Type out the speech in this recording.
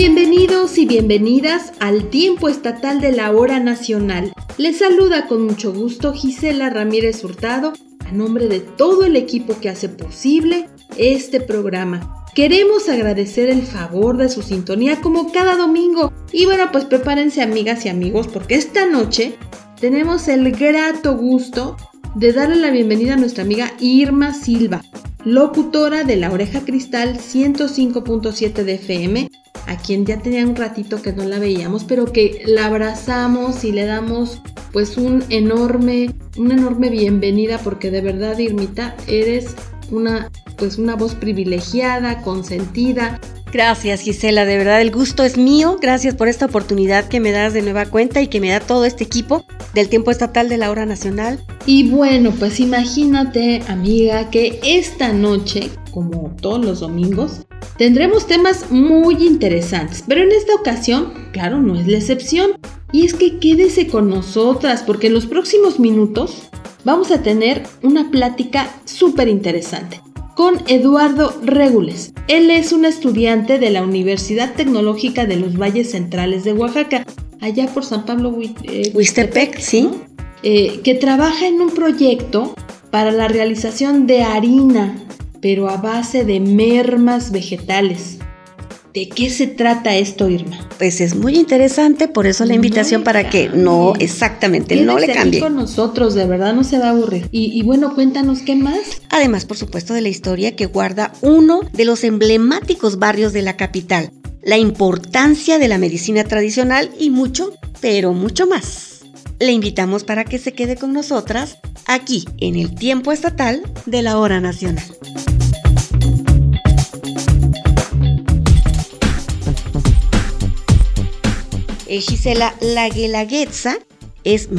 Bienvenidos y bienvenidas al tiempo estatal de la hora nacional. Les saluda con mucho gusto Gisela Ramírez Hurtado a nombre de todo el equipo que hace posible este programa. Queremos agradecer el favor de su sintonía como cada domingo. Y bueno, pues prepárense amigas y amigos porque esta noche tenemos el grato gusto de darle la bienvenida a nuestra amiga Irma Silva, locutora de La Oreja Cristal 105.7 de FM, a quien ya tenía un ratito que no la veíamos, pero que la abrazamos y le damos pues un enorme, una enorme bienvenida porque de verdad Irmita eres una pues una voz privilegiada, consentida, Gracias Gisela, de verdad el gusto es mío. Gracias por esta oportunidad que me das de nueva cuenta y que me da todo este equipo del tiempo estatal de la hora nacional. Y bueno, pues imagínate amiga que esta noche, como todos los domingos, tendremos temas muy interesantes. Pero en esta ocasión, claro, no es la excepción. Y es que quédese con nosotras porque en los próximos minutos vamos a tener una plática súper interesante con Eduardo Regules. Él es un estudiante de la Universidad Tecnológica de los Valles Centrales de Oaxaca, allá por San Pablo eh, Huistepec, sí. Eh, que trabaja en un proyecto para la realización de harina, pero a base de mermas vegetales. ¿De qué se trata esto, Irma? Pues es muy interesante, por eso la invitación para que no, exactamente, no le cambie. con nosotros, de verdad no se va a aburrir. Y, y, bueno, cuéntanos qué más. Además, por supuesto, de la historia que guarda uno de los emblemáticos barrios de la capital, la importancia de la medicina tradicional y mucho, pero mucho más. Le invitamos para que se quede con nosotras aquí en el tiempo estatal de la hora nacional. Gisela, la guelaguetza es